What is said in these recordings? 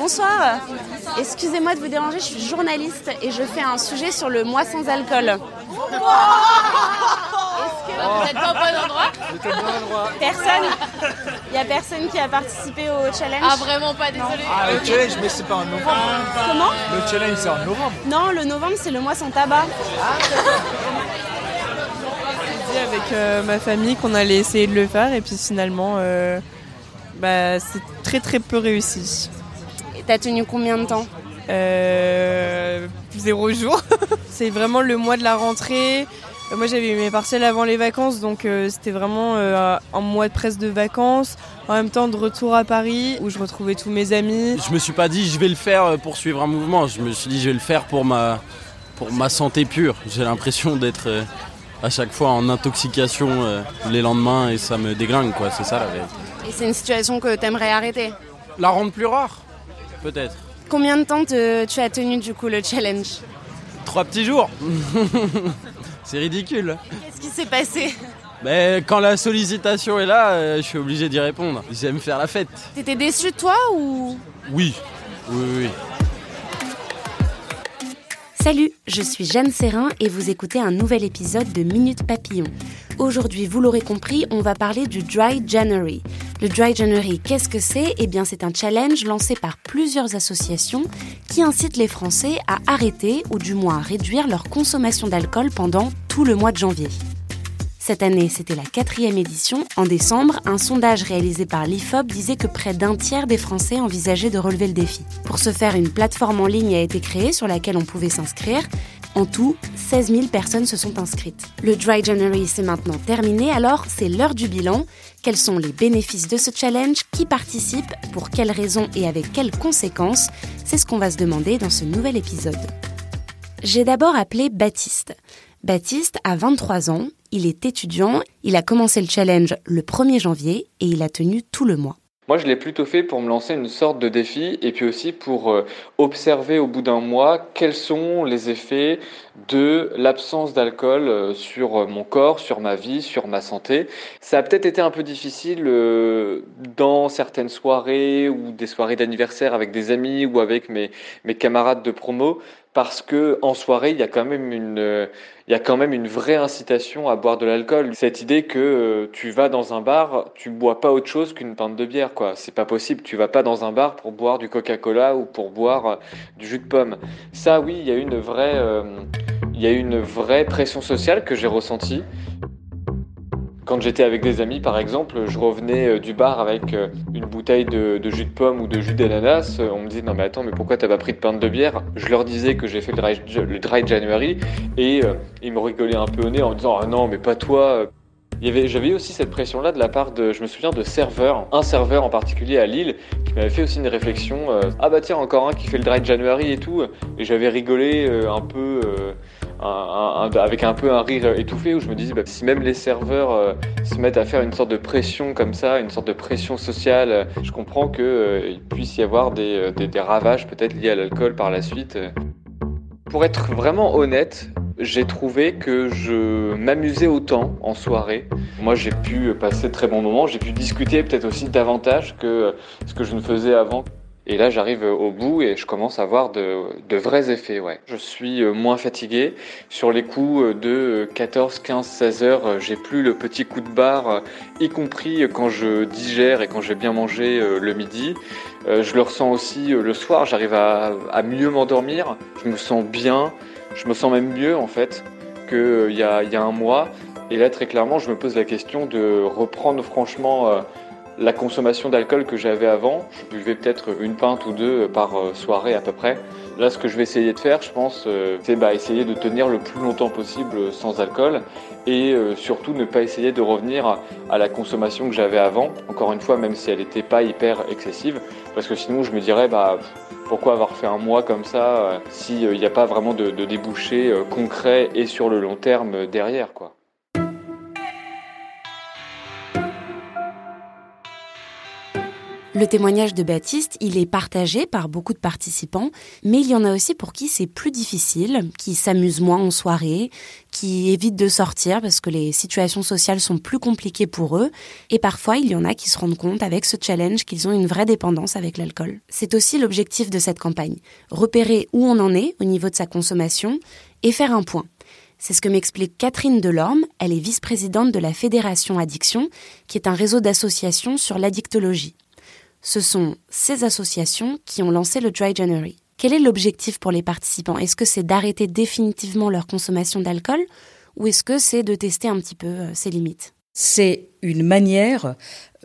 Bonsoir, excusez-moi de vous déranger, je suis journaliste et je fais un sujet sur le mois sans alcool. Est-ce que Vous n'êtes pas au bon endroit personne, il y a personne qui a participé au challenge Ah vraiment pas, désolé. Ah, le challenge, mais c'est pas en novembre. Comment Le challenge, c'est en novembre. Non, le novembre c'est le mois sans tabac. dit avec euh, ma famille qu'on allait essayer de le faire et puis finalement euh, bah, c'est très très peu réussi. T'as tenu combien de temps Euh, zéro jour. c'est vraiment le mois de la rentrée. Moi j'avais eu mes partiels avant les vacances donc euh, c'était vraiment euh, un mois de presque de vacances. En même temps de retour à Paris où je retrouvais tous mes amis. Je me suis pas dit je vais le faire pour suivre un mouvement, je me suis dit je vais le faire pour ma, pour ma santé pure. J'ai l'impression d'être euh, à chaque fois en intoxication euh, les lendemains et ça me déglingue quoi, c'est ça la vérité. Et c'est une situation que t'aimerais arrêter? La rendre plus rare Peut-être. Combien de temps te- tu as tenu du coup le challenge Trois petits jours C'est ridicule. Qu'est-ce qui s'est passé Mais quand la sollicitation est là, euh, je suis obligé d'y répondre. J'aime faire la fête. T'étais déçu de toi ou Oui. Oui, oui. Salut, je suis Jeanne Serrin et vous écoutez un nouvel épisode de Minute Papillon. Aujourd'hui, vous l'aurez compris, on va parler du Dry January. Le Dry January, qu'est-ce que c'est? Eh bien, c'est un challenge lancé par plusieurs associations qui incitent les Français à arrêter ou du moins à réduire leur consommation d'alcool pendant tout le mois de janvier. Cette année, c'était la quatrième édition. En décembre, un sondage réalisé par l'IFOP disait que près d'un tiers des Français envisageaient de relever le défi. Pour ce faire, une plateforme en ligne a été créée sur laquelle on pouvait s'inscrire. En tout, 16 000 personnes se sont inscrites. Le Dry January, c'est maintenant terminé, alors c'est l'heure du bilan. Quels sont les bénéfices de ce challenge? Qui participe? Pour quelles raisons et avec quelles conséquences? C'est ce qu'on va se demander dans ce nouvel épisode. J'ai d'abord appelé Baptiste. Baptiste a 23 ans, il est étudiant, il a commencé le challenge le 1er janvier et il a tenu tout le mois. Moi, je l'ai plutôt fait pour me lancer une sorte de défi et puis aussi pour euh, observer au bout d'un mois quels sont les effets de l'absence d'alcool euh, sur mon corps, sur ma vie, sur ma santé. Ça a peut-être été un peu difficile euh, dans certaines soirées ou des soirées d'anniversaire avec des amis ou avec mes, mes camarades de promo parce que en soirée, il y a quand même une, euh, il y a quand même une vraie incitation à boire de l'alcool. Cette idée que euh, tu vas dans un bar, tu bois pas autre chose qu'une pinte de bière, quoi. C'est pas possible. Tu vas pas dans un bar pour boire du Coca-Cola ou pour boire euh, du jus de pomme. Ça, oui, il y a une vraie, il y a une vraie pression sociale que j'ai ressentie. Quand j'étais avec des amis, par exemple, je revenais euh, du bar avec euh, une bouteille de, jus de pomme ou de jus d'ananas. euh, On me disait non mais attends, mais pourquoi t'as pas pris de pinte de bière? Je leur disais que j'ai fait le dry, le January et ils me rigolaient un peu au nez en me disant ah non mais pas toi. J'avais aussi cette pression-là de la part de, je me souviens de serveurs, un serveur en particulier à Lille, qui m'avait fait aussi une réflexion. ah bah tiens encore un qui fait le dry January et tout. Et j'avais rigolé un peu. Avec un peu un rire étouffé où je me disais bah, si même les serveurs euh, se mettent à faire une sorte de pression comme ça, une sorte de pression sociale, euh, je comprends que euh, puisse y avoir des, euh, des- des ravages peut-être liés à l'alcool par la suite. Pour être vraiment honnête, j'ai trouvé que je m'amusais autant en soirée. Moi, j'ai pu passer de très bons moments, j'ai pu discuter peut-être aussi davantage que ce que je ne faisais avant. Et là, j'arrive au bout et je commence à voir de, de vrais effets. Ouais. Je suis euh, moins fatigué. Sur les coups de 14, 15, 16 heures, euh, j'ai plus le petit coup de barre, euh, y compris quand je digère et quand j'ai bien mangé euh, le midi. Euh, Je le ressens aussi euh, le soir. J'arrive à, à mieux m'endormir. Je me sens bien. Je me sens même mieux en fait qu'il y a, y a un mois. Et là, très clairement, je me pose la question de reprendre franchement euh, la consommation d'alcool que j'avais avant. Je buvais peut-être une pinte ou deux par soirée à peu près. Là, ce que je vais essayer de faire, je pense, c'est bah, essayer de tenir le plus longtemps possible sans alcool et surtout ne pas essayer de revenir à la consommation que j'avais avant. Encore une fois, même si elle n'était pas hyper excessive, parce que sinon je me dirais, bah, pourquoi avoir fait un mois comme ça s'il n'y a pas vraiment de, de débouchés concrets et sur le long terme derrière, quoi. Le témoignage de Baptiste, il est partagé par beaucoup de participants, mais il y en a aussi pour qui c'est plus difficile, qui s'amusent moins en soirée, qui évitent de sortir parce que les situations sociales sont plus compliquées pour eux, et parfois il y en a qui se rendent compte avec ce challenge qu'ils ont une vraie dépendance avec l'alcool. C'est aussi l'objectif de cette campagne, repérer où on en est au niveau de sa consommation et faire un point. C'est ce que m'explique Catherine Delorme, elle est vice-présidente de la Fédération Addiction, qui est un réseau d'associations sur l'addictologie ce sont ces associations qui ont lancé le Dry January. Quel est l'objectif pour les participants? Est-ce que c'est d'arrêter définitivement leur consommation d'alcool ou est-ce que c'est de tester un petit peu euh, ses limites? Une manière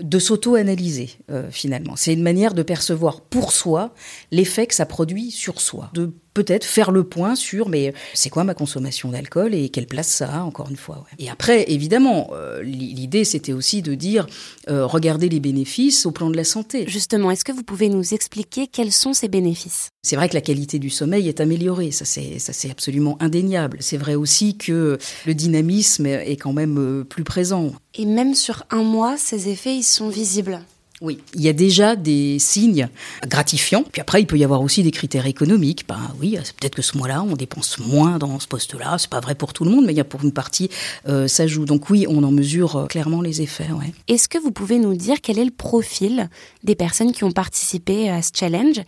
de s'auto-analyser euh, finalement. C'est une manière de percevoir pour soi l'effet que ça produit sur soi, de peut-être faire le point sur mais c'est quoi ma consommation d'alcool et quelle place ça a encore une fois. Et après évidemment euh, l'idée c'était aussi de dire euh, regardez les bénéfices au plan de la santé. Justement, est-ce que vous pouvez nous expliquer quels sont ces bénéfices? C'est vrai que la qualité du sommeil est améliorée, ça c'est ça c'est absolument indéniable. C'est vrai aussi que le dynamisme est quand même plus présent. Et même sur un mois, ces effets ils sont visibles. Oui, il y a déjà des signes gratifiants. Puis après, il peut y avoir aussi des critères économiques. Ben oui, peut-être que ce mois-là, on dépense moins dans ce poste-là. C'est pas vrai pour tout le monde, mais il y a pour une partie, euh, ça joue. Donc oui, on en mesure euh, clairement les effets. Ouais. Est-ce que vous pouvez nous dire quel est le profil des personnes qui ont participé à ce challenge?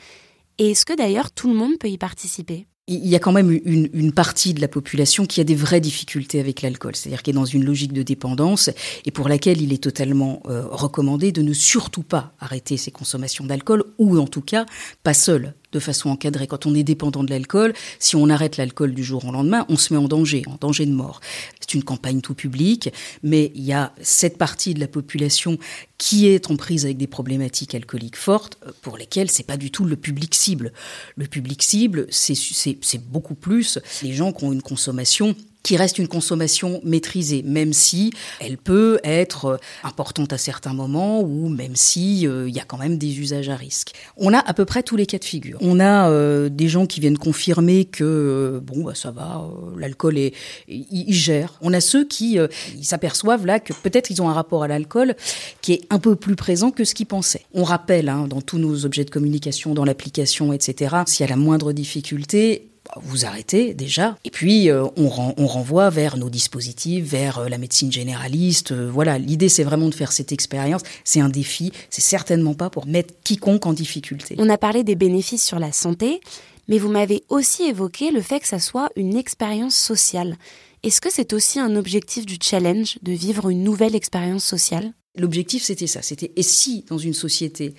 Et est-ce que d'ailleurs tout le monde peut y participer? Il y a quand même une, une, partie de la population qui a des vraies difficultés avec l'alcool, c'est-à-dire qui est dans une logique de dépendance et pour laquelle il est totalement euh, recommandé de ne surtout pas arrêter ses consommations d'alcool ou en tout cas pas seul de façon encadrée. Quand on est dépendant de l'alcool, si on arrête l'alcool du jour au lendemain, on se met en danger, en danger de mort. C'est une campagne tout public, mais il y a cette partie de la population qui est en prise avec des problématiques alcooliques fortes, euh, pour lesquelles c'est pas du tout le public cible. Le public cible, c'est beaucoup plus les gens qui ont une consommation qui reste une consommation maîtrisée, même si elle peut être euh, importante à certains moments ou même si euh, il y a quand même des usages à risque. On a à peu près tous les cas de figure. On a euh, des gens qui viennent confirmer que bon bah ça va, l'alcool est il, gère. On a ceux qui ils s'aperçoivent là que peut-être ils ont un rapport à l'alcool qui est un peu plus présent que ce qu'ils pensaient. On rappelle hein, dans tous nos objets de communication, dans l'application, etc. S'il y a la moindre difficulté, vous arrêtez déjà. Et puis, euh, on, on, renvoie vers nos dispositifs, vers euh, la médecine généraliste. Euh, voilà, l'idée, c'est vraiment de faire cette expérience. C'est un défi. C'est certainement pas pour mettre quiconque en difficulté. On a parlé des bénéfices sur la santé, mais vous m'avez aussi évoqué le fait que ça soit une expérience sociale. Est-ce que c'est aussi un objectif du challenge de vivre une nouvelle expérience sociale? L'objectif, c'était ça. C'était et si dans une société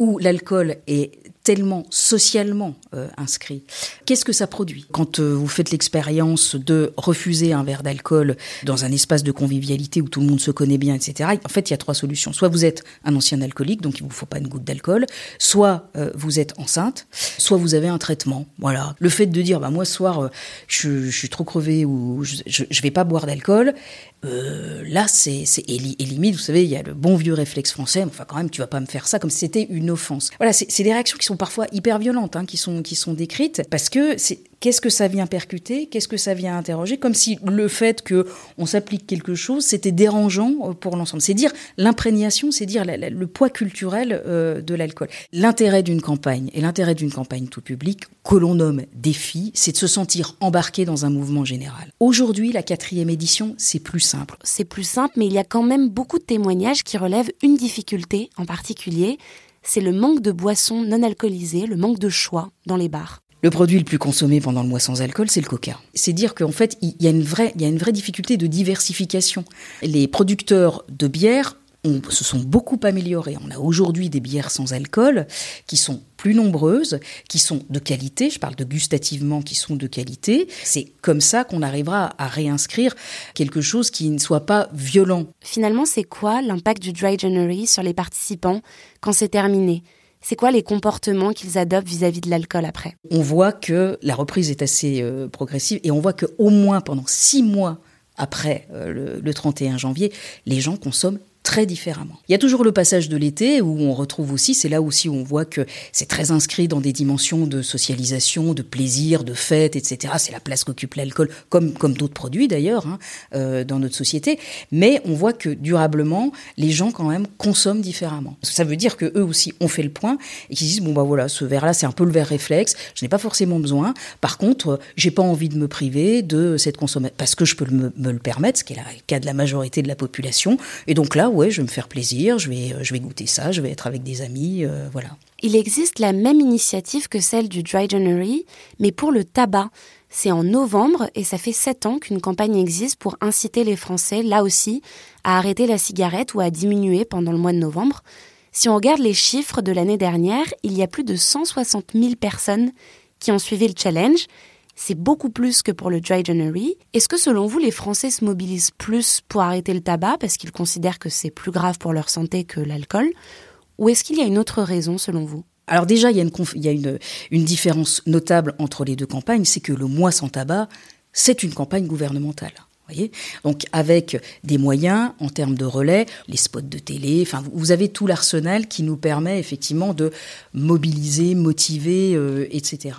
où l'alcool est tellement socialement euh, inscrit. Qu'est-ce que ça produit Quand euh, vous faites l'expérience de refuser un verre d'alcool dans un espace de convivialité où tout le monde se connaît bien, etc., en fait, il y a trois solutions. Soit vous êtes un ancien alcoolique, donc il vous faut pas une goutte d'alcool, soit euh, vous êtes enceinte, soit vous avez un traitement. Voilà. Le fait de dire, bah, moi, ce soir, je, je, suis trop crevé ou je, je, vais pas boire d'alcool, là, c'est, c'est et, limite, vous savez, il y a le bon vieux réflexe français, enfin, quand même, tu vas pas me faire ça comme si c'était une Voilà, c'est des réactions qui sont parfois hyper violentes, hein, qui, sont, qui sont décrites, parce que c'est qu'est-ce que ça vient percuter, qu'est-ce que ça vient interroger, comme si le fait que on s'applique quelque chose, c'était dérangeant euh, pour l'ensemble. C'est dire l'imprégnation, c'est dire le poids culturel euh, de l'alcool. L'intérêt d'une campagne et l'intérêt d'une campagne tout public que l'on nomme défi, c'est de se sentir embarqué dans un mouvement général. Aujourd'hui, la quatrième édition, c'est plus simple. C'est plus simple, mais il y a quand même beaucoup de témoignages qui relèvent une difficulté en particulier, c'est le manque de boissons non alcoolisées, le manque de choix dans les bars. Le produit le plus consommé pendant le mois sans alcool, c'est le coca. C'est dire qu'en fait, il y a une vraie, difficulté de diversification. Les producteurs de bière on, se sont beaucoup améliorées. On a aujourd'hui des bières sans alcool qui sont plus nombreuses, qui sont de qualité, je parle de gustativement qui sont de qualité. C'est comme ça qu'on arrivera à réinscrire quelque chose qui ne soit pas violent. Finalement, c'est quoi l'impact du Dry January sur les participants quand c'est terminé? C'est quoi les comportements qu'ils adoptent vis-à-vis de l'alcool après? On voit que la reprise est assez euh, progressive et on voit qu'au moins pendant six mois après euh, le, le 31 janvier, les gens consomment très différemment. Il y a toujours le passage de l'été où on retrouve aussi, c'est là aussi où on voit que c'est très inscrit dans des dimensions de socialisation, de plaisir, de fête, etc. C'est la place qu'occupe l'alcool, comme, comme d'autres produits d'ailleurs, hein, euh, dans notre société. Mais on voit que durablement, les gens quand même consomment différemment. Ça veut dire que eux aussi ont fait le point et qu'ils disent bon bah voilà, ce verre-là c'est un peu le verre réflexe, je n'ai pas forcément besoin. Par contre, j'ai pas envie de me priver de cette consommation parce que je peux me le permettre, ce qui est le cas de la majorité de la population. Et donc là, ouais, je vais me faire plaisir, je vais, euh, je vais goûter ça, je vais être avec des amis, euh, voilà. Il existe la même initiative que celle du Dry January, mais pour le tabac. C'est en novembre et ça fait sept ans qu'une campagne existe pour inciter les Français, là aussi, à arrêter la cigarette ou à diminuer pendant le mois de novembre. Si on regarde les chiffres de l'année dernière, il y a plus de 160 000 personnes qui ont suivi le challenge c'est beaucoup plus que pour le Dry January. Est-ce que selon vous, les Français se mobilisent plus pour arrêter le tabac parce qu'ils considèrent que c'est plus grave pour leur santé que l'alcool? Ou est-ce qu'il y a une autre raison selon vous? Alors déjà, il y a, une, une différence notable entre les deux campagnes, c'est que le mois sans tabac, c'est une campagne gouvernementale. Donc avec des moyens en termes de relais, les spots de télé, vous avez tout l'arsenal qui nous permet effectivement de mobiliser, motiver, euh, etc.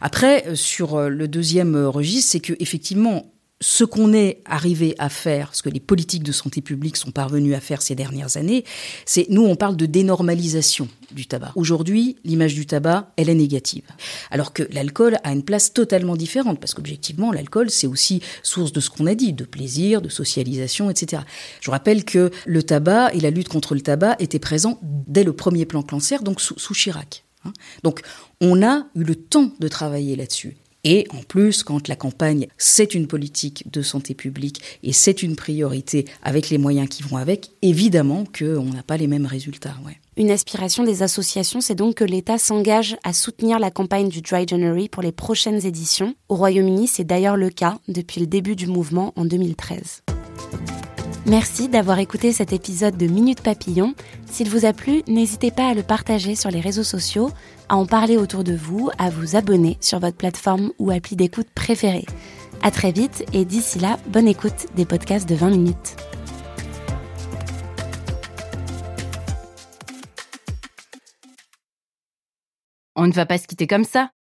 Après euh, sur euh, le deuxième registre, c'est que effectivement ce qu'on est arrivé à faire, ce que les politiques de santé publique sont parvenus à faire ces dernières années, c'est nous on parle de dénormalisation du tabac. Aujourd'hui, l'image du tabac, elle est négative. Alors que l'alcool a une place totalement différente parce qu'objectivement, l'alcool c'est aussi source de ce qu'on a dit, de plaisir, de socialisation, etc. Je rappelle que le tabac et la lutte contre le tabac étaient présents dès le premier plan cancer, donc sous, sous Chirac. Hein. Donc on a eu le temps de travailler là-dessus. Et en plus, quand la campagne, c'est une politique de santé publique et c'est une priorité avec les moyens qui vont avec, évidemment qu'on n'a pas les mêmes résultats. Une aspiration des associations, c'est donc que l'État s'engage à soutenir la campagne du Dry January pour les prochaines éditions. Au Royaume-Uni, c'est d'ailleurs le cas depuis le début du mouvement en 2013. Merci d'avoir écouté cet épisode de Minute Papillon. S'il vous a plu, n'hésitez pas à le partager sur les réseaux sociaux, à en parler autour de vous, à vous abonner sur votre plateforme ou appli d'écoute préférée. À très vite et d'ici là, bonne écoute des podcasts de 20 minutes. On ne va pas se quitter comme ça.